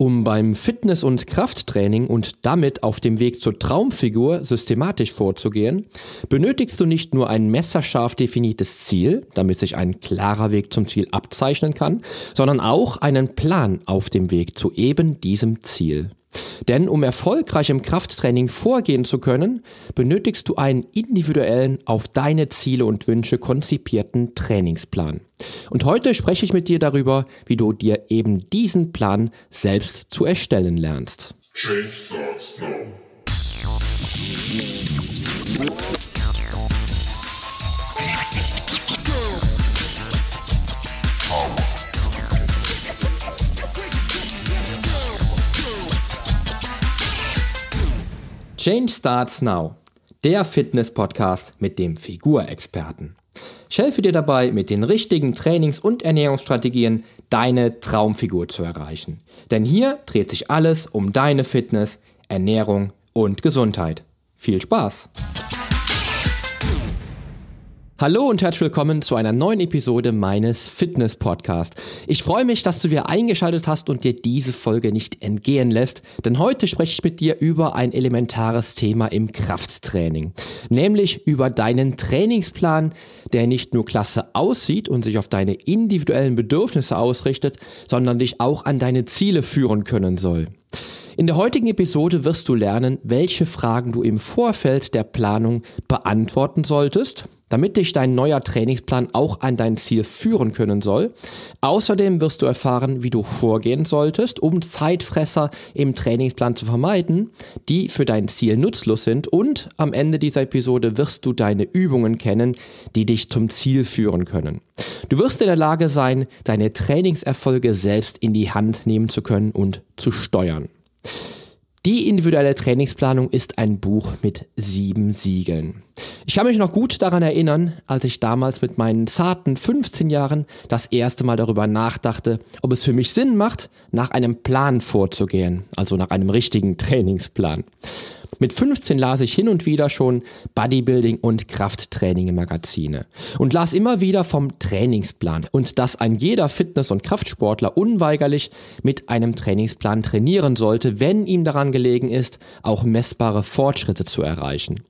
Um beim Fitness- und Krafttraining und damit auf dem Weg zur Traumfigur systematisch vorzugehen, benötigst du nicht nur ein messerscharf definiertes Ziel, damit sich ein klarer Weg zum Ziel abzeichnen kann, sondern auch einen Plan auf dem Weg zu eben diesem Ziel. Denn um erfolgreich im Krafttraining vorgehen zu können, benötigst du einen individuellen, auf deine Ziele und Wünsche konzipierten Trainingsplan. Und heute spreche ich mit dir darüber, wie du dir eben diesen Plan selbst zu erstellen lernst. Change starts now. Change Starts Now, der Fitness-Podcast mit dem Figurexperten. Ich helfe dir dabei, mit den richtigen Trainings- und Ernährungsstrategien deine Traumfigur zu erreichen. Denn hier dreht sich alles um deine Fitness, Ernährung und Gesundheit. Viel Spaß! Hallo und herzlich willkommen zu einer neuen Episode meines Fitness Podcast. Ich freue mich, dass du wieder eingeschaltet hast und dir diese Folge nicht entgehen lässt, denn heute spreche ich mit dir über ein elementares Thema im Krafttraining, nämlich über deinen Trainingsplan, der nicht nur klasse aussieht und sich auf deine individuellen Bedürfnisse ausrichtet, sondern dich auch an deine Ziele führen können soll. In der heutigen Episode wirst du lernen, welche Fragen du im Vorfeld der Planung beantworten solltest, damit dich dein neuer Trainingsplan auch an dein Ziel führen können soll. Außerdem wirst du erfahren, wie du vorgehen solltest, um Zeitfresser im Trainingsplan zu vermeiden, die für dein Ziel nutzlos sind. Und am Ende dieser Episode wirst du deine Übungen kennen, die dich zum Ziel führen können. Du wirst in der Lage sein, deine Trainingserfolge selbst in die Hand nehmen zu können und zu steuern. Die individuelle Trainingsplanung ist ein Buch mit sieben Siegeln. Ich kann mich noch gut daran erinnern, als ich damals mit meinen zarten 15 Jahren das erste Mal darüber nachdachte, ob es für mich Sinn macht, nach einem Plan vorzugehen, also nach einem richtigen Trainingsplan. Mit 15 las ich hin und wieder schon Bodybuilding und Krafttraining Magazine und las immer wieder vom Trainingsplan und dass ein jeder Fitness- und Kraftsportler unweigerlich mit einem Trainingsplan trainieren sollte, wenn ihm daran gelegen ist, auch messbare Fortschritte zu erreichen.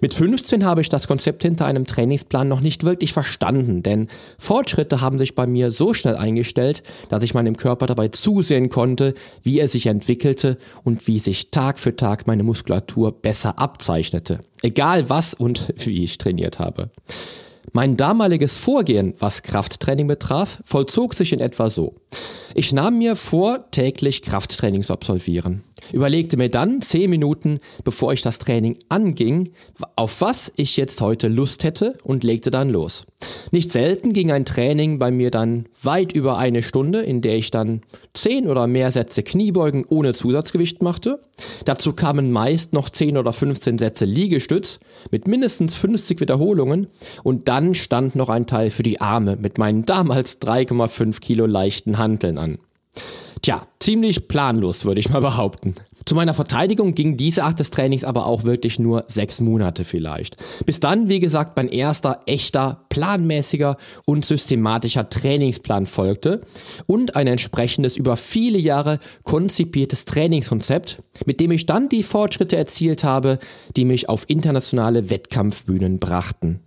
Mit 15 habe ich das Konzept hinter einem Trainingsplan noch nicht wirklich verstanden, denn Fortschritte haben sich bei mir so schnell eingestellt, dass ich meinem Körper dabei zusehen konnte, wie er sich entwickelte und wie sich Tag für Tag meine Muskulatur Muskulatur besser abzeichnete, egal was und wie ich trainiert habe. Mein damaliges Vorgehen, was Krafttraining betraf, vollzog sich in etwa so. Ich nahm mir vor, täglich Krafttraining zu absolvieren. Überlegte mir dann zehn Minuten, bevor ich das Training anging, auf was ich jetzt heute Lust hätte und legte dann los. Nicht selten ging ein Training bei mir dann weit über eine Stunde, in der ich dann zehn oder mehr Sätze Kniebeugen ohne Zusatzgewicht machte. Dazu kamen meist noch zehn oder 15 Sätze Liegestütz mit mindestens 50 Wiederholungen und dann stand noch ein Teil für die Arme mit meinen damals 3,5 Kilo leichten Hanteln an. Tja, ziemlich planlos, würde ich mal behaupten. Zu meiner Verteidigung ging diese Art des Trainings aber auch wirklich nur sechs Monate vielleicht. Bis dann, wie gesagt, mein erster echter, planmäßiger und systematischer Trainingsplan folgte und ein entsprechendes über viele Jahre konzipiertes Trainingskonzept, mit dem ich dann die Fortschritte erzielt habe, die mich auf internationale Wettkampfbühnen brachten.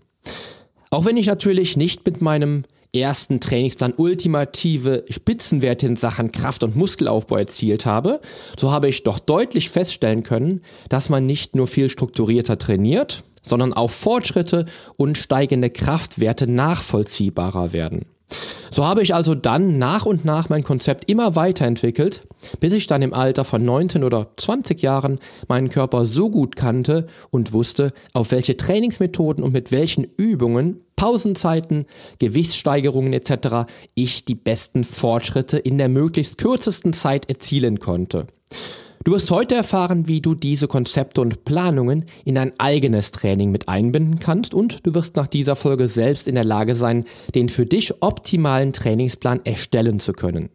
Auch wenn ich natürlich nicht mit meinem ersten Trainingsplan ultimative Spitzenwerte in Sachen Kraft- und Muskelaufbau erzielt habe, so habe ich doch deutlich feststellen können, dass man nicht nur viel strukturierter trainiert, sondern auch Fortschritte und steigende Kraftwerte nachvollziehbarer werden. So habe ich also dann nach und nach mein Konzept immer weiterentwickelt, bis ich dann im Alter von 19 oder 20 Jahren meinen Körper so gut kannte und wusste, auf welche Trainingsmethoden und mit welchen Übungen, Pausenzeiten, Gewichtssteigerungen etc. ich die besten Fortschritte in der möglichst kürzesten Zeit erzielen konnte. Du wirst heute erfahren, wie du diese Konzepte und Planungen in dein eigenes Training mit einbinden kannst und du wirst nach dieser Folge selbst in der Lage sein, den für dich optimalen Trainingsplan erstellen zu können.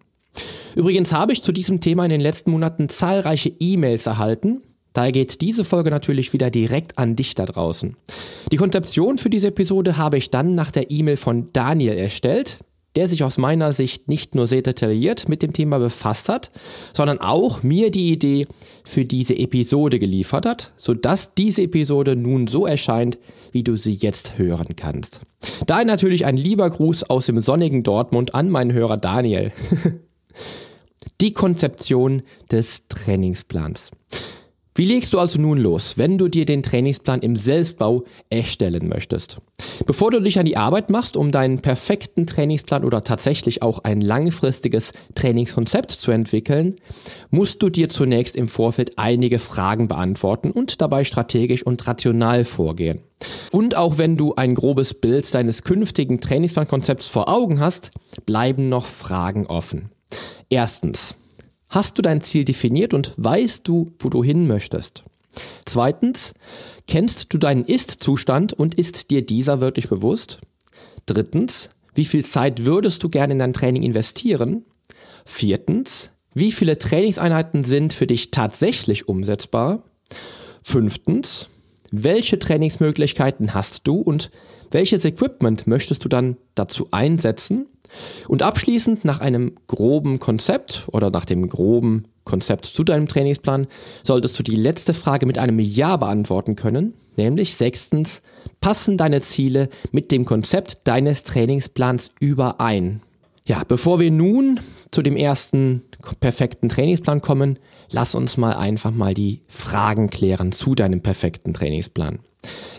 Übrigens habe ich zu diesem Thema in den letzten Monaten zahlreiche E-Mails erhalten. Daher geht diese Folge natürlich wieder direkt an dich da draußen. Die Konzeption für diese Episode habe ich dann nach der E-Mail von Daniel erstellt. der sich aus meiner Sicht nicht nur sehr detailliert mit dem Thema befasst hat, sondern auch mir die Idee für diese Episode geliefert hat, sodass diese Episode nun so erscheint, wie du sie jetzt hören kannst. Daher natürlich ein lieber Gruß aus dem sonnigen Dortmund an meinen Hörer Daniel. die Konzeption des Trainingsplans. Wie legst du also nun los, wenn du dir den Trainingsplan im Selbstbau erstellen möchtest? Bevor du dich an die Arbeit machst, um deinen perfekten Trainingsplan oder tatsächlich auch ein langfristiges Trainingskonzept zu entwickeln, musst du dir zunächst im Vorfeld einige Fragen beantworten und dabei strategisch und rational vorgehen. Und auch wenn du ein grobes Bild deines künftigen Trainingsplankonzepts vor Augen hast, bleiben noch Fragen offen. Erstens. Hast du dein Ziel definiert und weißt du, wo du hin möchtest? Zweitens, kennst du deinen Ist-Zustand und ist dir dieser wirklich bewusst? Drittens, wie viel Zeit würdest du gerne in dein Training investieren? Viertens, wie viele Trainingseinheiten sind für dich tatsächlich umsetzbar? Fünftens, welche Trainingsmöglichkeiten hast du und welches Equipment möchtest du dann dazu einsetzen? Und abschließend nach einem groben Konzept oder nach dem groben Konzept zu deinem Trainingsplan solltest du die letzte Frage mit einem Ja beantworten können, nämlich sechstens, passen deine Ziele mit dem Konzept deines Trainingsplans überein? Ja, bevor wir nun zu dem ersten perfekten Trainingsplan kommen, lass uns mal einfach mal die Fragen klären zu deinem perfekten Trainingsplan.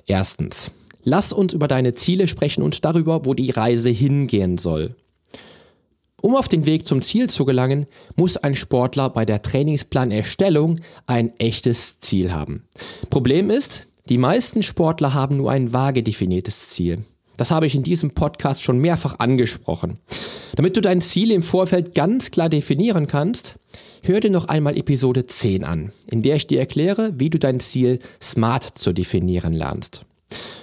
Erstens, lass uns über deine Ziele sprechen und darüber, wo die Reise hingehen soll. Um auf den Weg zum Ziel zu gelangen, muss ein Sportler bei der Trainingsplanerstellung ein echtes Ziel haben. Problem ist, die meisten Sportler haben nur ein vage definiertes Ziel. Das habe ich in diesem Podcast schon mehrfach angesprochen. Damit du dein Ziel im Vorfeld ganz klar definieren kannst, hör dir noch einmal Episode 10 an, in der ich dir erkläre, wie du dein Ziel smart zu definieren lernst.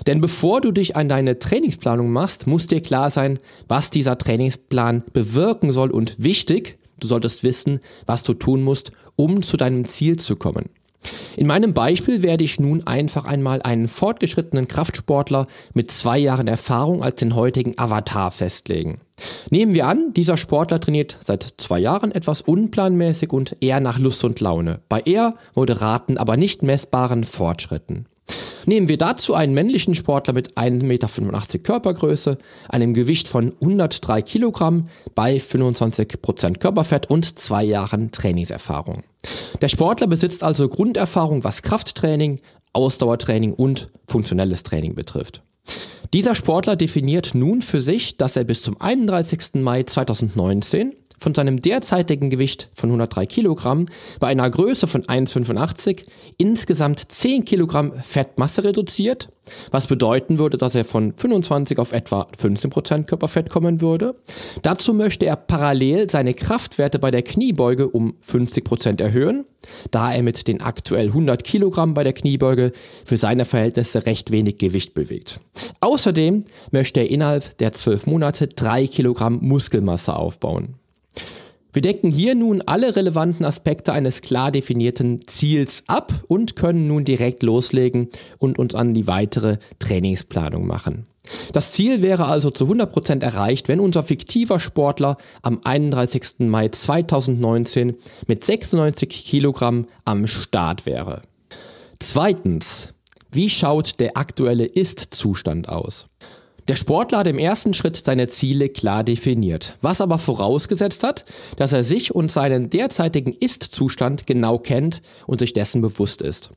Denn bevor du dich an deine Trainingsplanung machst, muss dir klar sein, was dieser Trainingsplan bewirken soll und wichtig, du solltest wissen, was du tun musst, um zu deinem Ziel zu kommen. In meinem Beispiel werde ich nun einfach einmal einen fortgeschrittenen Kraftsportler mit zwei Jahren Erfahrung als den heutigen Avatar festlegen. Nehmen wir an, dieser Sportler trainiert seit zwei Jahren etwas unplanmäßig und eher nach Lust und Laune, bei eher moderaten, aber nicht messbaren Fortschritten. Nehmen wir dazu einen männlichen Sportler mit 1,85 Meter Körpergröße, einem Gewicht von 103 Kilogramm bei 25% Körperfett und zwei Jahren Trainingserfahrung. Der Sportler besitzt also Grunderfahrung, was Krafttraining, Ausdauertraining und funktionelles Training betrifft. Dieser Sportler definiert nun für sich, dass er bis zum 31. Mai 2019 von seinem derzeitigen Gewicht von 103 Kilogramm bei einer Größe von 1,85 insgesamt 10 Kilogramm Fettmasse reduziert, was bedeuten würde, dass er von 25 auf etwa 15 Prozent Körperfett kommen würde. Dazu möchte er parallel seine Kraftwerte bei der Kniebeuge um 50 Prozent erhöhen, da er mit den aktuell 100 Kilogramm bei der Kniebeuge für seine Verhältnisse recht wenig Gewicht bewegt. Außerdem möchte er innerhalb der 12 Monate 3 Kilogramm Muskelmasse aufbauen. Wir decken hier nun alle relevanten Aspekte eines klar definierten Ziels ab und können nun direkt loslegen und uns an die weitere Trainingsplanung machen. Das Ziel wäre also zu 100% erreicht, wenn unser fiktiver Sportler am 31. Mai 2019 mit 96 Kilogramm am Start wäre. Zweitens, wie schaut der aktuelle Ist-Zustand aus? Der Sportler hat im ersten Schritt seine Ziele klar definiert, was aber vorausgesetzt hat, dass er sich und seinen derzeitigen Ist-Zustand genau kennt und sich dessen bewusst ist.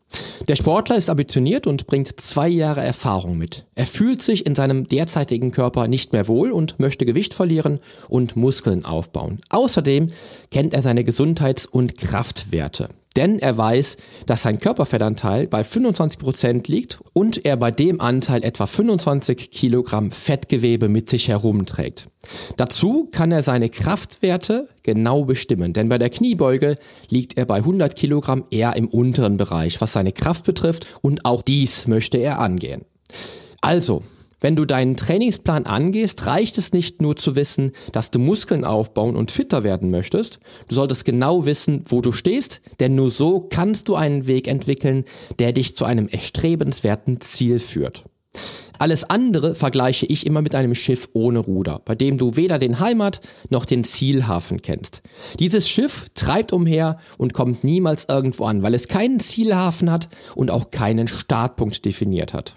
Der Sportler ist ambitioniert und bringt zwei Jahre Erfahrung mit. Er fühlt sich in seinem derzeitigen Körper nicht mehr wohl und möchte Gewicht verlieren und Muskeln aufbauen. Außerdem kennt er seine Gesundheits- und Kraftwerte denn er weiß, dass sein Körperfettanteil bei 25% liegt und er bei dem Anteil etwa 25 Kilogramm Fettgewebe mit sich herumträgt. Dazu kann er seine Kraftwerte genau bestimmen, denn bei der Kniebeuge liegt er bei 100 Kilogramm eher im unteren Bereich, was seine Kraft betrifft und auch dies möchte er angehen. Also, wenn du deinen Trainingsplan angehst, reicht es nicht nur zu wissen, dass du Muskeln aufbauen und fitter werden möchtest. Du solltest genau wissen, wo du stehst, denn nur so kannst du einen Weg entwickeln, der dich zu einem erstrebenswerten Ziel führt. Alles andere vergleiche ich immer mit einem Schiff ohne Ruder, bei dem du weder den Heimat noch den Zielhafen kennst. Dieses Schiff treibt umher und kommt niemals irgendwo an, weil es keinen Zielhafen hat und auch keinen Startpunkt definiert hat.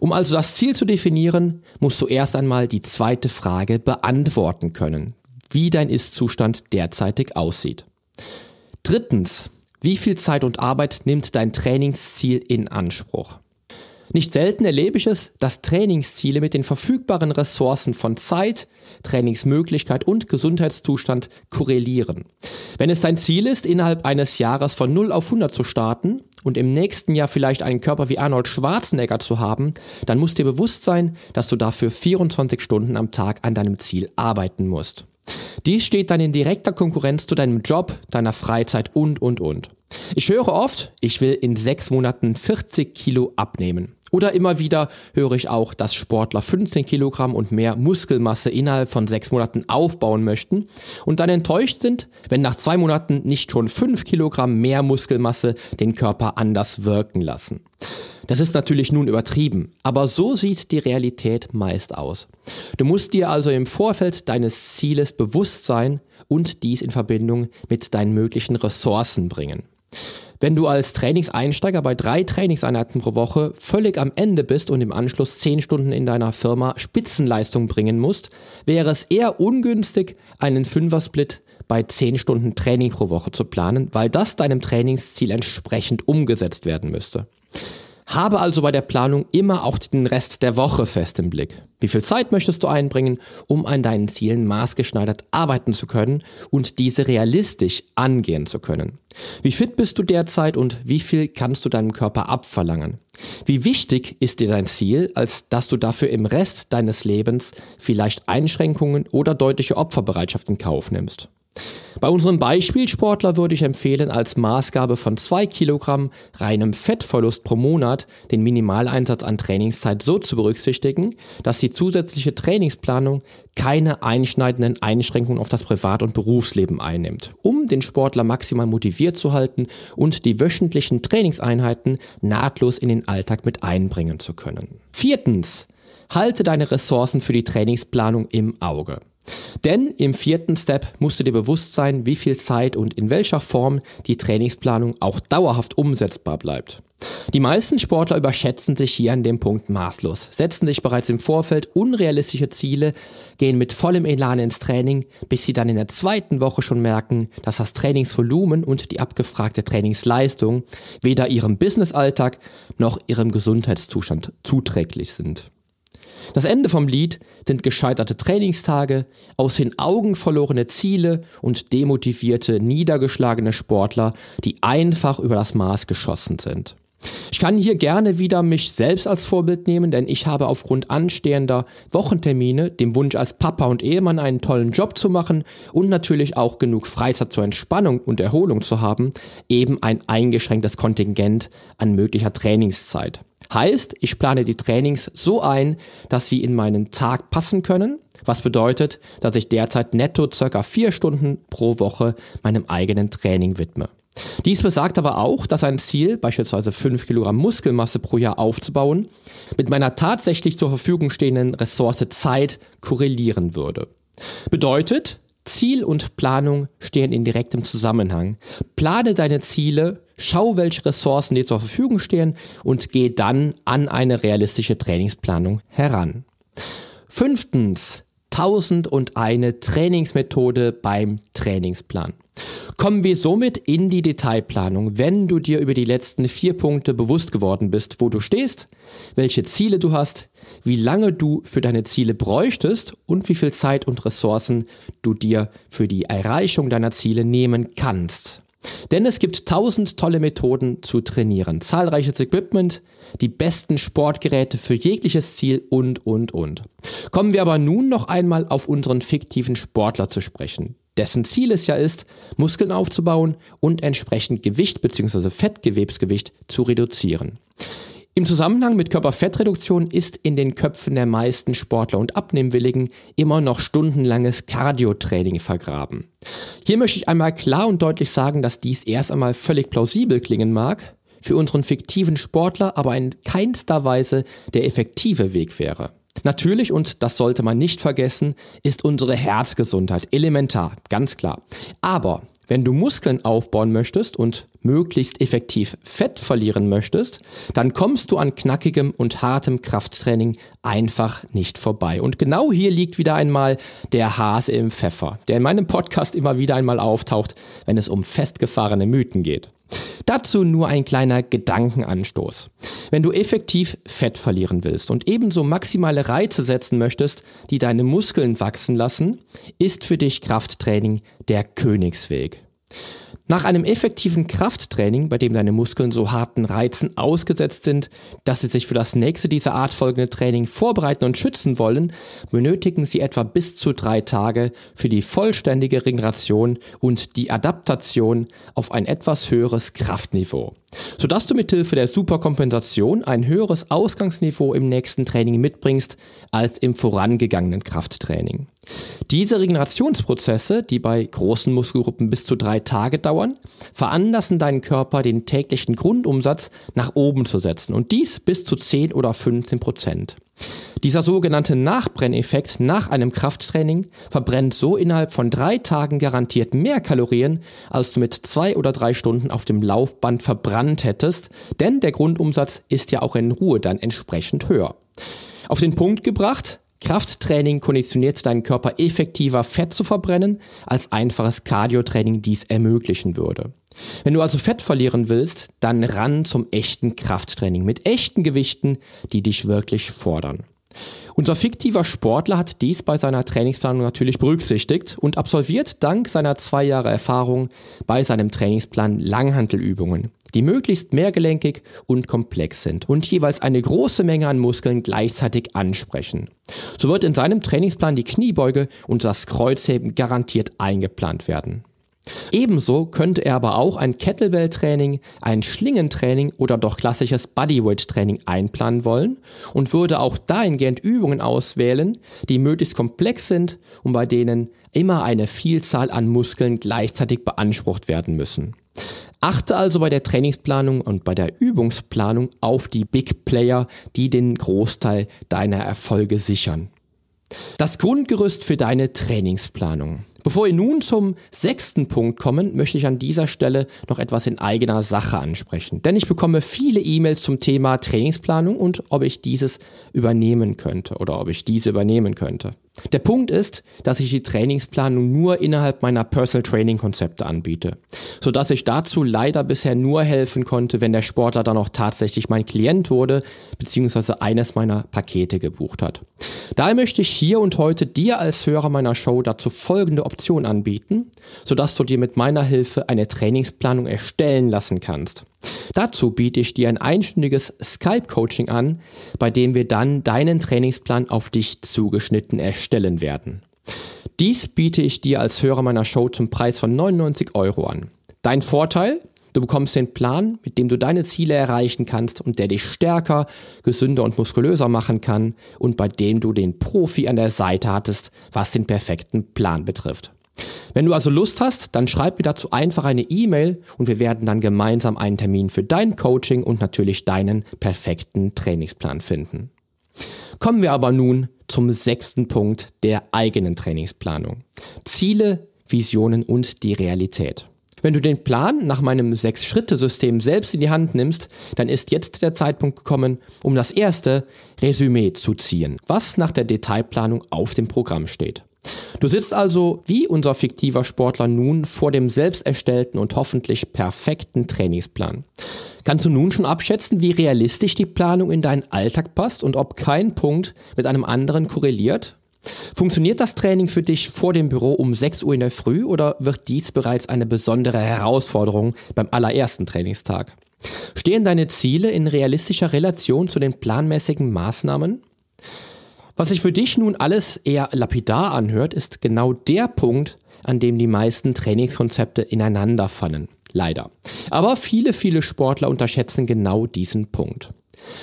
Um also das Ziel zu definieren, musst du erst einmal die zweite Frage beantworten können, wie dein Ist-Zustand derzeitig aussieht. Drittens, wie viel Zeit und Arbeit nimmt dein Trainingsziel in Anspruch? Nicht selten erlebe ich es, dass Trainingsziele mit den verfügbaren Ressourcen von Zeit, Trainingsmöglichkeit und Gesundheitszustand korrelieren. Wenn es dein Ziel ist, innerhalb eines Jahres von 0 auf 100 zu starten und im nächsten Jahr vielleicht einen Körper wie Arnold Schwarzenegger zu haben, dann muss dir bewusst sein, dass du dafür 24 Stunden am Tag an deinem Ziel arbeiten musst. Dies steht dann in direkter Konkurrenz zu deinem Job, deiner Freizeit und, und, und. Ich höre oft, ich will in sechs Monaten 40 Kilo abnehmen. Oder immer wieder höre ich auch, dass Sportler 15 Kilogramm und mehr Muskelmasse innerhalb von sechs Monaten aufbauen möchten und dann enttäuscht sind, wenn nach zwei Monaten nicht schon fünf Kilogramm mehr Muskelmasse den Körper anders wirken lassen. Das ist natürlich nun übertrieben, aber so sieht die Realität meist aus. Du musst dir also im Vorfeld deines Zieles bewusst sein und dies in Verbindung mit deinen möglichen Ressourcen bringen. Wenn du als Trainingseinsteiger bei drei Trainingseinheiten pro Woche völlig am Ende bist und im Anschluss zehn Stunden in deiner Firma Spitzenleistung bringen musst, wäre es eher ungünstig, einen Fünfer-Split bei zehn Stunden Training pro Woche zu planen, weil das deinem Trainingsziel entsprechend umgesetzt werden müsste. Habe also bei der Planung immer auch den Rest der Woche fest im Blick. Wie viel Zeit möchtest du einbringen, um an deinen Zielen maßgeschneidert arbeiten zu können und diese realistisch angehen zu können? Wie fit bist du derzeit und wie viel kannst du deinem Körper abverlangen? Wie wichtig ist dir dein Ziel, als dass du dafür im Rest deines Lebens vielleicht Einschränkungen oder deutliche Opferbereitschaft in Kauf nimmst? Bei unserem Beispielsportler würde ich empfehlen, als Maßgabe von zwei Kilogramm reinem Fettverlust pro Monat den Minimaleinsatz an Trainingszeit so zu berücksichtigen, dass die zusätzliche Trainingsplanung keine einschneidenden Einschränkungen auf das Privat- und Berufsleben einnimmt, um den Sportler maximal motiviert zu halten und die wöchentlichen Trainingseinheiten nahtlos in den Alltag mit einbringen zu können. Viertens, halte deine Ressourcen für die Trainingsplanung im Auge. Denn im vierten Step musst du dir bewusst sein, wie viel Zeit und in welcher Form die Trainingsplanung auch dauerhaft umsetzbar bleibt. Die meisten Sportler überschätzen sich hier an dem Punkt maßlos, setzen sich bereits im Vorfeld unrealistische Ziele, gehen mit vollem Elan ins Training, bis sie dann in der zweiten Woche schon merken, dass das Trainingsvolumen und die abgefragte Trainingsleistung weder ihrem Businessalltag noch ihrem Gesundheitszustand zuträglich sind. Das Ende vom Lied sind gescheiterte Trainingstage, aus den Augen verlorene Ziele und demotivierte, niedergeschlagene Sportler, die einfach über das Maß geschossen sind. Ich kann hier gerne wieder mich selbst als Vorbild nehmen, denn ich habe aufgrund anstehender Wochentermine, dem Wunsch als Papa und Ehemann einen tollen Job zu machen und natürlich auch genug Freizeit zur Entspannung und Erholung zu haben, eben ein eingeschränktes Kontingent an möglicher Trainingszeit. Heißt, ich plane die Trainings so ein, dass sie in meinen Tag passen können, was bedeutet, dass ich derzeit netto circa vier Stunden pro Woche meinem eigenen Training widme. Dies besagt aber auch, dass ein Ziel, beispielsweise 5 Kilogramm Muskelmasse pro Jahr aufzubauen, mit meiner tatsächlich zur Verfügung stehenden Ressource Zeit korrelieren würde. Bedeutet, Ziel und Planung stehen in direktem Zusammenhang. Plane deine Ziele, schau, welche Ressourcen dir zur Verfügung stehen und geh dann an eine realistische Trainingsplanung heran. Fünftens, 1001 Trainingsmethode beim Trainingsplan. Kommen wir somit in die Detailplanung, wenn du dir über die letzten vier Punkte bewusst geworden bist, wo du stehst, welche Ziele du hast, wie lange du für deine Ziele bräuchtest und wie viel Zeit und Ressourcen du dir für die Erreichung deiner Ziele nehmen kannst. Denn es gibt tausend tolle Methoden zu trainieren, zahlreiches Equipment, die besten Sportgeräte für jegliches Ziel und, und, und. Kommen wir aber nun noch einmal auf unseren fiktiven Sportler zu sprechen, dessen Ziel es ja ist, Muskeln aufzubauen und entsprechend Gewicht bzw. Fettgewebsgewicht zu reduzieren. Im Zusammenhang mit Körperfettreduktion ist in den Köpfen der meisten Sportler und Abnehmwilligen immer noch stundenlanges Cardiotraining vergraben. Hier möchte ich einmal klar und deutlich sagen, dass dies erst einmal völlig plausibel klingen mag, für unseren fiktiven Sportler aber in keinster Weise der effektive Weg wäre. Natürlich, und das sollte man nicht vergessen, ist unsere Herzgesundheit elementar, ganz klar. Aber wenn du Muskeln aufbauen möchtest und möglichst effektiv Fett verlieren möchtest, dann kommst du an knackigem und hartem Krafttraining einfach nicht vorbei. Und genau hier liegt wieder einmal der Hase im Pfeffer, der in meinem Podcast immer wieder einmal auftaucht, wenn es um festgefahrene Mythen geht. Dazu nur ein kleiner Gedankenanstoß. Wenn du effektiv Fett verlieren willst und ebenso maximale Reize setzen möchtest, die deine Muskeln wachsen lassen, ist für dich Krafttraining der Königsweg. Nach einem effektiven Krafttraining, bei dem deine Muskeln so harten Reizen ausgesetzt sind, dass sie sich für das nächste dieser Art folgende Training vorbereiten und schützen wollen, benötigen sie etwa bis zu drei Tage für die vollständige Regeneration und die Adaptation auf ein etwas höheres Kraftniveau sodass du mithilfe der Superkompensation ein höheres Ausgangsniveau im nächsten Training mitbringst als im vorangegangenen Krafttraining. Diese Regenerationsprozesse, die bei großen Muskelgruppen bis zu drei Tage dauern, veranlassen deinen Körper, den täglichen Grundumsatz nach oben zu setzen und dies bis zu 10 oder 15 Prozent. Dieser sogenannte Nachbrenneffekt nach einem Krafttraining verbrennt so innerhalb von drei Tagen garantiert mehr Kalorien, als du mit zwei oder drei Stunden auf dem Laufband verbrannt hättest, denn der Grundumsatz ist ja auch in Ruhe dann entsprechend höher. Auf den Punkt gebracht, Krafttraining konditioniert deinen Körper effektiver Fett zu verbrennen, als einfaches Cardiotraining dies ermöglichen würde. Wenn du also Fett verlieren willst, dann ran zum echten Krafttraining mit echten Gewichten, die dich wirklich fordern. Unser fiktiver Sportler hat dies bei seiner Trainingsplanung natürlich berücksichtigt und absolviert dank seiner zwei Jahre Erfahrung bei seinem Trainingsplan Langhantelübungen, die möglichst mehrgelenkig und komplex sind und jeweils eine große Menge an Muskeln gleichzeitig ansprechen. So wird in seinem Trainingsplan die Kniebeuge und das Kreuzheben garantiert eingeplant werden. Ebenso könnte er aber auch ein Kettlebell-Training, ein Schlingentraining oder doch klassisches Bodyweight-Training einplanen wollen und würde auch dahingehend Übungen auswählen, die möglichst komplex sind und bei denen immer eine Vielzahl an Muskeln gleichzeitig beansprucht werden müssen. Achte also bei der Trainingsplanung und bei der Übungsplanung auf die Big Player, die den Großteil deiner Erfolge sichern. Das Grundgerüst für deine Trainingsplanung. Bevor wir nun zum sechsten Punkt kommen, möchte ich an dieser Stelle noch etwas in eigener Sache ansprechen. Denn ich bekomme viele E-Mails zum Thema Trainingsplanung und ob ich dieses übernehmen könnte oder ob ich diese übernehmen könnte. Der Punkt ist, dass ich die Trainingsplanung nur innerhalb meiner Personal Training Konzepte anbiete, sodass ich dazu leider bisher nur helfen konnte, wenn der Sportler dann auch tatsächlich mein Klient wurde, beziehungsweise eines meiner Pakete gebucht hat. Daher möchte ich hier und heute dir als Hörer meiner Show dazu folgende Option anbieten, sodass du dir mit meiner Hilfe eine Trainingsplanung erstellen lassen kannst. Dazu biete ich dir ein einstündiges Skype-Coaching an, bei dem wir dann deinen Trainingsplan auf dich zugeschnitten erstellen werden. Dies biete ich dir als Hörer meiner Show zum Preis von 99 Euro an. Dein Vorteil? Du bekommst den Plan, mit dem du deine Ziele erreichen kannst und der dich stärker, gesünder und muskulöser machen kann und bei dem du den Profi an der Seite hattest, was den perfekten Plan betrifft. Wenn du also Lust hast, dann schreib mir dazu einfach eine E-Mail und wir werden dann gemeinsam einen Termin für dein Coaching und natürlich deinen perfekten Trainingsplan finden. Kommen wir aber nun zum sechsten Punkt der eigenen Trainingsplanung. Ziele, Visionen und die Realität. Wenn du den Plan nach meinem Sechs-Schritte-System selbst in die Hand nimmst, dann ist jetzt der Zeitpunkt gekommen, um das erste Resümee zu ziehen, was nach der Detailplanung auf dem Programm steht. Du sitzt also wie unser fiktiver Sportler nun vor dem selbst erstellten und hoffentlich perfekten Trainingsplan. Kannst du nun schon abschätzen, wie realistisch die Planung in deinen Alltag passt und ob kein Punkt mit einem anderen korreliert? Funktioniert das Training für dich vor dem Büro um 6 Uhr in der Früh oder wird dies bereits eine besondere Herausforderung beim allerersten Trainingstag? Stehen deine Ziele in realistischer Relation zu den planmäßigen Maßnahmen? Was sich für dich nun alles eher lapidar anhört, ist genau der Punkt, an dem die meisten Trainingskonzepte ineinander fallen. Leider. Aber viele, viele Sportler unterschätzen genau diesen Punkt.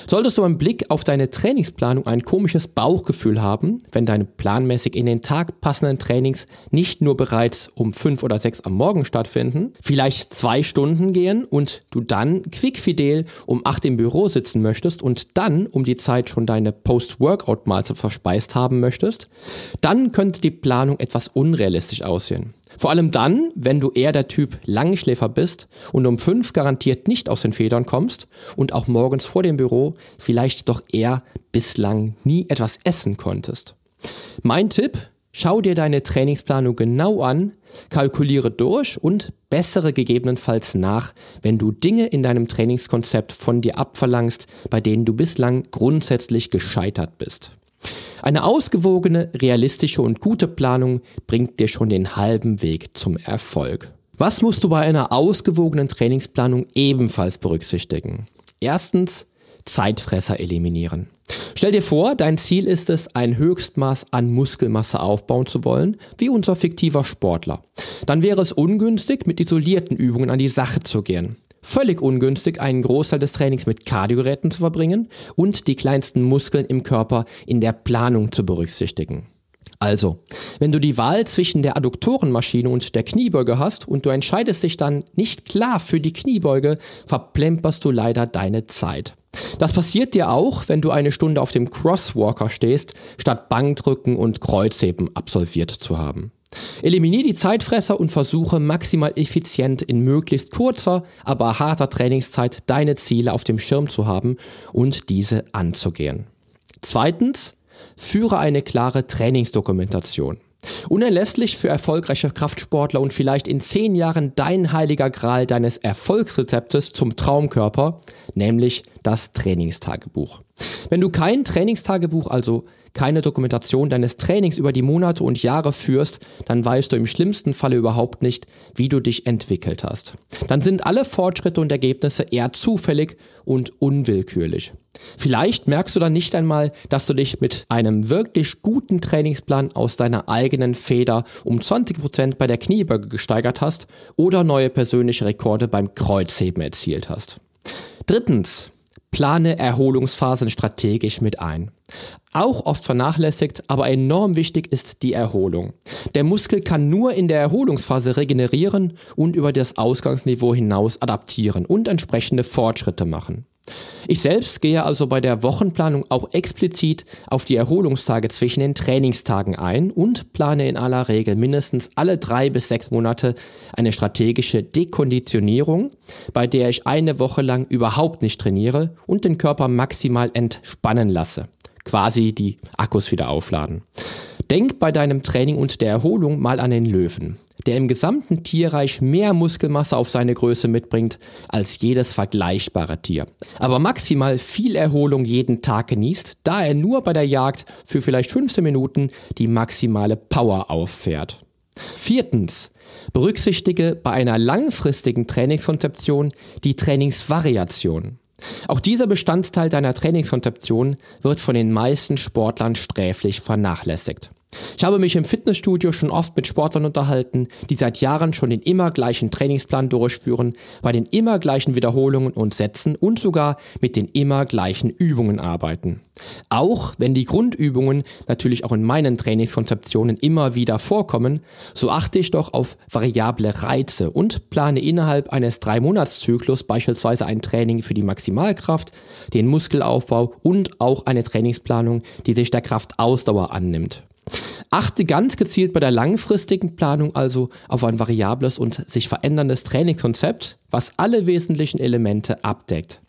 Solltest du beim Blick auf deine Trainingsplanung ein komisches Bauchgefühl haben, wenn deine planmäßig in den Tag passenden Trainings nicht nur bereits um fünf oder sechs am Morgen stattfinden, vielleicht zwei Stunden gehen und du dann quickfidel um acht im Büro sitzen möchtest und dann um die Zeit schon deine Post-Workout-Mahlzeit verspeist haben möchtest, dann könnte die Planung etwas unrealistisch aussehen. Vor allem dann, wenn du eher der Typ Langschläfer bist und um fünf garantiert nicht aus den Federn kommst und auch morgens vor dem Büro vielleicht doch eher bislang nie etwas essen konntest. Mein Tipp, schau dir deine Trainingsplanung genau an, kalkuliere durch und bessere gegebenenfalls nach, wenn du Dinge in deinem Trainingskonzept von dir abverlangst, bei denen du bislang grundsätzlich gescheitert bist. Eine ausgewogene, realistische und gute Planung bringt dir schon den halben Weg zum Erfolg. Was musst du bei einer ausgewogenen Trainingsplanung ebenfalls berücksichtigen? Erstens, Zeitfresser eliminieren. Stell dir vor, dein Ziel ist es, ein Höchstmaß an Muskelmasse aufbauen zu wollen, wie unser fiktiver Sportler. Dann wäre es ungünstig, mit isolierten Übungen an die Sache zu gehen völlig ungünstig, einen Großteil des Trainings mit Kardiogeräten zu verbringen und die kleinsten Muskeln im Körper in der Planung zu berücksichtigen. Also, wenn du die Wahl zwischen der Adduktorenmaschine und der Kniebeuge hast und du entscheidest dich dann nicht klar für die Kniebeuge, verplemperst du leider deine Zeit. Das passiert dir auch, wenn du eine Stunde auf dem Crosswalker stehst, statt Bankdrücken und Kreuzheben absolviert zu haben. Eliminiere die Zeitfresser und versuche maximal effizient in möglichst kurzer, aber harter Trainingszeit deine Ziele auf dem Schirm zu haben und diese anzugehen. Zweitens, führe eine klare Trainingsdokumentation. Unerlässlich für erfolgreiche Kraftsportler und vielleicht in zehn Jahren dein heiliger Gral deines Erfolgsrezeptes zum Traumkörper, nämlich das Trainingstagebuch. Wenn du kein Trainingstagebuch, also keine Dokumentation deines Trainings über die Monate und Jahre führst, dann weißt du im schlimmsten Falle überhaupt nicht, wie du dich entwickelt hast. Dann sind alle Fortschritte und Ergebnisse eher zufällig und unwillkürlich. Vielleicht merkst du dann nicht einmal, dass du dich mit einem wirklich guten Trainingsplan aus deiner eigenen Feder um 20% bei der Kniebeuge gesteigert hast oder neue persönliche Rekorde beim Kreuzheben erzielt hast. Drittens, plane Erholungsphasen strategisch mit ein. Auch oft vernachlässigt, aber enorm wichtig ist die Erholung. Der Muskel kann nur in der Erholungsphase regenerieren und über das Ausgangsniveau hinaus adaptieren und entsprechende Fortschritte machen. Ich selbst gehe also bei der Wochenplanung auch explizit auf die Erholungstage zwischen den Trainingstagen ein und plane in aller Regel mindestens alle drei bis sechs Monate eine strategische Dekonditionierung, bei der ich eine Woche lang überhaupt nicht trainiere und den Körper maximal entspannen lasse quasi die Akkus wieder aufladen. Denk bei deinem Training und der Erholung mal an den Löwen, der im gesamten Tierreich mehr Muskelmasse auf seine Größe mitbringt als jedes vergleichbare Tier. Aber maximal viel Erholung jeden Tag genießt, da er nur bei der Jagd für vielleicht 15 Minuten die maximale Power auffährt. Viertens. Berücksichtige bei einer langfristigen Trainingskonzeption die Trainingsvariation. Auch dieser Bestandteil deiner Trainingskonzeption wird von den meisten Sportlern sträflich vernachlässigt. Ich habe mich im Fitnessstudio schon oft mit Sportlern unterhalten, die seit Jahren schon den immer gleichen Trainingsplan durchführen, bei den immer gleichen Wiederholungen und Sätzen und sogar mit den immer gleichen Übungen arbeiten. Auch wenn die Grundübungen natürlich auch in meinen Trainingskonzeptionen immer wieder vorkommen, so achte ich doch auf variable Reize und plane innerhalb eines Drei-Monats-Zyklus beispielsweise ein Training für die Maximalkraft, den Muskelaufbau und auch eine Trainingsplanung, die sich der Kraftausdauer annimmt. Achte ganz gezielt bei der langfristigen Planung also auf ein variables und sich veränderndes Trainingskonzept, was alle wesentlichen Elemente abdeckt.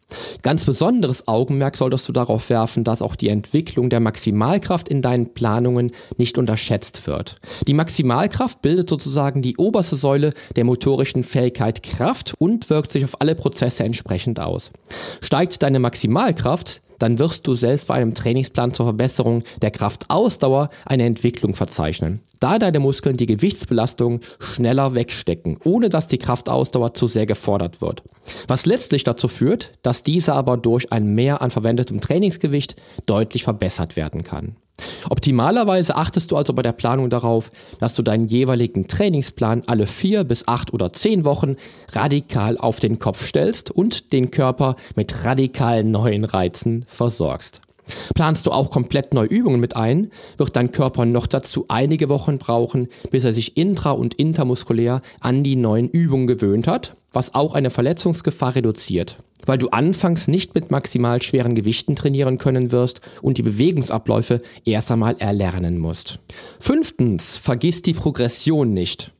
Ganz besonderes Augenmerk solltest du darauf werfen, dass auch die Entwicklung der Maximalkraft in deinen Planungen nicht unterschätzt wird. Die Maximalkraft bildet sozusagen die oberste Säule der motorischen Fähigkeit Kraft und wirkt sich auf alle Prozesse entsprechend aus. Steigt deine Maximalkraft, dann wirst du selbst bei einem Trainingsplan zur Verbesserung der Kraftausdauer eine Entwicklung verzeichnen, da deine Muskeln die Gewichtsbelastung schneller wegstecken, ohne dass die Kraftausdauer zu sehr gefordert wird. Was letztlich dazu führt, dass diese aber durch ein Mehr an verwendetem Trainingsgewicht deutlich verbessert werden kann. Optimalerweise achtest du also bei der Planung darauf, dass du deinen jeweiligen Trainingsplan alle vier bis acht oder zehn Wochen radikal auf den Kopf stellst und den Körper mit radikalen neuen Reizen versorgst. Planst du auch komplett neue Übungen mit ein, wird dein Körper noch dazu einige Wochen brauchen, bis er sich intra- und intermuskulär an die neuen Übungen gewöhnt hat, was auch eine Verletzungsgefahr reduziert weil du anfangs nicht mit maximal schweren Gewichten trainieren können wirst und die Bewegungsabläufe erst einmal erlernen musst. Fünftens, vergiss die Progression nicht.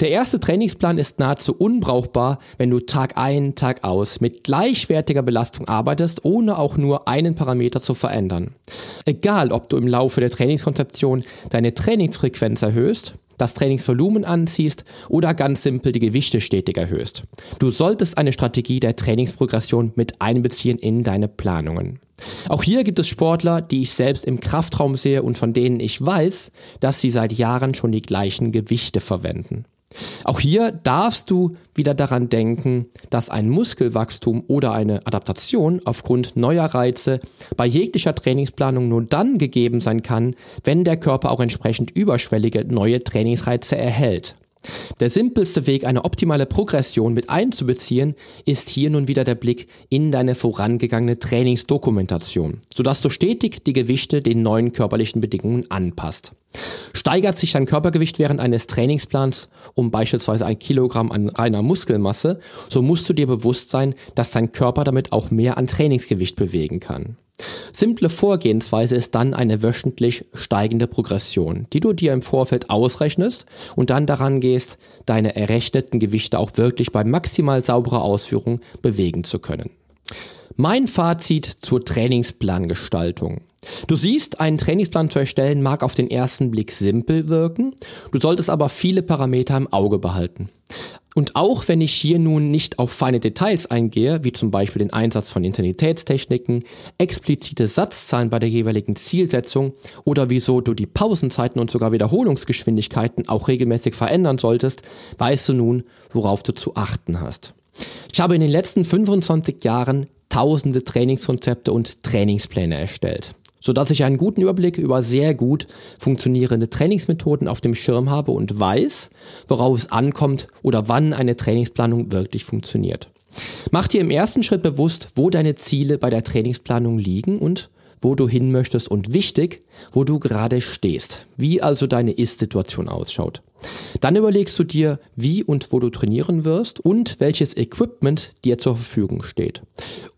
Der erste Trainingsplan ist nahezu unbrauchbar, wenn du Tag ein, Tag aus mit gleichwertiger Belastung arbeitest, ohne auch nur einen Parameter zu verändern. Egal, ob du im Laufe der Trainingskonzeption deine Trainingsfrequenz erhöhst, das Trainingsvolumen anziehst oder ganz simpel die Gewichte stetig erhöhst. Du solltest eine Strategie der Trainingsprogression mit einbeziehen in deine Planungen. Auch hier gibt es Sportler, die ich selbst im Kraftraum sehe und von denen ich weiß, dass sie seit Jahren schon die gleichen Gewichte verwenden. Auch hier darfst du wieder daran denken, dass ein Muskelwachstum oder eine Adaptation aufgrund neuer Reize bei jeglicher Trainingsplanung nur dann gegeben sein kann, wenn der Körper auch entsprechend überschwellige neue Trainingsreize erhält. Der simpelste Weg, eine optimale Progression mit einzubeziehen, ist hier nun wieder der Blick in deine vorangegangene Trainingsdokumentation, sodass du stetig die Gewichte den neuen körperlichen Bedingungen anpasst. Steigert sich dein Körpergewicht während eines Trainingsplans um beispielsweise ein Kilogramm an reiner Muskelmasse, so musst du dir bewusst sein, dass dein Körper damit auch mehr an Trainingsgewicht bewegen kann. Simple Vorgehensweise ist dann eine wöchentlich steigende Progression, die du dir im Vorfeld ausrechnest und dann daran gehst, deine errechneten Gewichte auch wirklich bei maximal sauberer Ausführung bewegen zu können. Mein Fazit zur Trainingsplangestaltung. Du siehst, einen Trainingsplan zu erstellen mag auf den ersten Blick simpel wirken, du solltest aber viele Parameter im Auge behalten. Und auch wenn ich hier nun nicht auf feine Details eingehe, wie zum Beispiel den Einsatz von Intensitätstechniken, explizite Satzzahlen bei der jeweiligen Zielsetzung oder wieso du die Pausenzeiten und sogar Wiederholungsgeschwindigkeiten auch regelmäßig verändern solltest, weißt du nun, worauf du zu achten hast. Ich habe in den letzten 25 Jahren tausende Trainingskonzepte und Trainingspläne erstellt sodass ich einen guten Überblick über sehr gut funktionierende Trainingsmethoden auf dem Schirm habe und weiß, worauf es ankommt oder wann eine Trainingsplanung wirklich funktioniert. Mach dir im ersten Schritt bewusst, wo deine Ziele bei der Trainingsplanung liegen und wo du hin möchtest und wichtig, wo du gerade stehst, wie also deine Ist-Situation ausschaut. Dann überlegst du dir, wie und wo du trainieren wirst und welches Equipment dir zur Verfügung steht.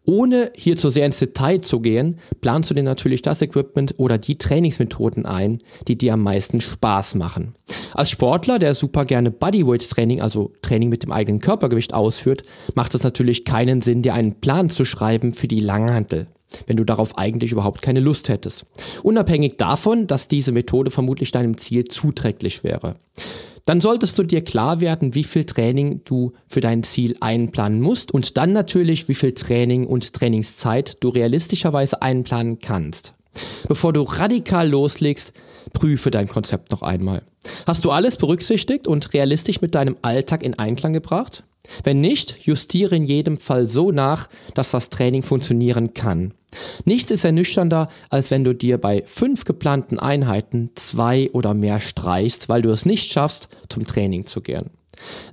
Ohne hier zu sehr ins Detail zu gehen, planst du dir natürlich das Equipment oder die Trainingsmethoden ein, die dir am meisten Spaß machen. Als Sportler, der super gerne Bodyweight Training, also Training mit dem eigenen Körpergewicht ausführt, macht es natürlich keinen Sinn, dir einen Plan zu schreiben für die Langhantel wenn du darauf eigentlich überhaupt keine Lust hättest. Unabhängig davon, dass diese Methode vermutlich deinem Ziel zuträglich wäre dann solltest du dir klar werden, wie viel Training du für dein Ziel einplanen musst und dann natürlich, wie viel Training und Trainingszeit du realistischerweise einplanen kannst. Bevor du radikal loslegst, prüfe dein Konzept noch einmal. Hast du alles berücksichtigt und realistisch mit deinem Alltag in Einklang gebracht? Wenn nicht, justiere in jedem Fall so nach, dass das Training funktionieren kann. Nichts ist ernüchternder, als wenn du dir bei fünf geplanten Einheiten zwei oder mehr streichst, weil du es nicht schaffst, zum Training zu gehen.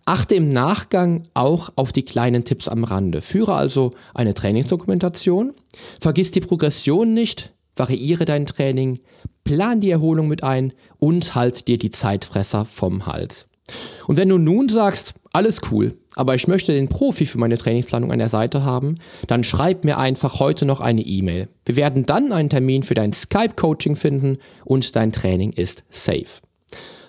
Achte im Nachgang auch auf die kleinen Tipps am Rande. Führe also eine Trainingsdokumentation. Vergiss die Progression nicht. Variiere dein Training. Plan die Erholung mit ein und halt dir die Zeitfresser vom Hals. Und wenn du nun sagst, alles cool, aber ich möchte den Profi für meine Trainingsplanung an der Seite haben, dann schreib mir einfach heute noch eine E-Mail. Wir werden dann einen Termin für dein Skype-Coaching finden und dein Training ist safe.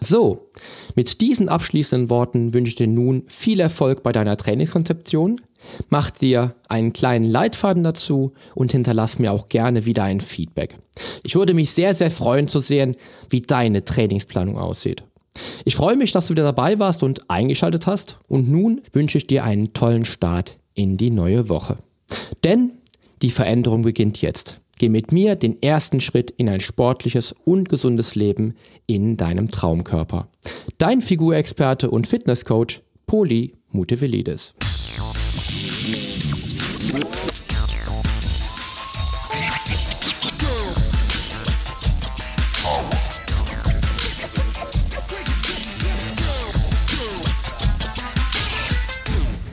So, mit diesen abschließenden Worten wünsche ich dir nun viel Erfolg bei deiner Trainingskonzeption. Mach dir einen kleinen Leitfaden dazu und hinterlass mir auch gerne wieder ein Feedback. Ich würde mich sehr, sehr freuen zu sehen, wie deine Trainingsplanung aussieht. Ich freue mich, dass du wieder dabei warst und eingeschaltet hast und nun wünsche ich dir einen tollen Start in die neue Woche. Denn die Veränderung beginnt jetzt. Geh mit mir den ersten Schritt in ein sportliches und gesundes Leben in deinem Traumkörper. Dein Figurexperte und Fitnesscoach Poli Mutevelidis.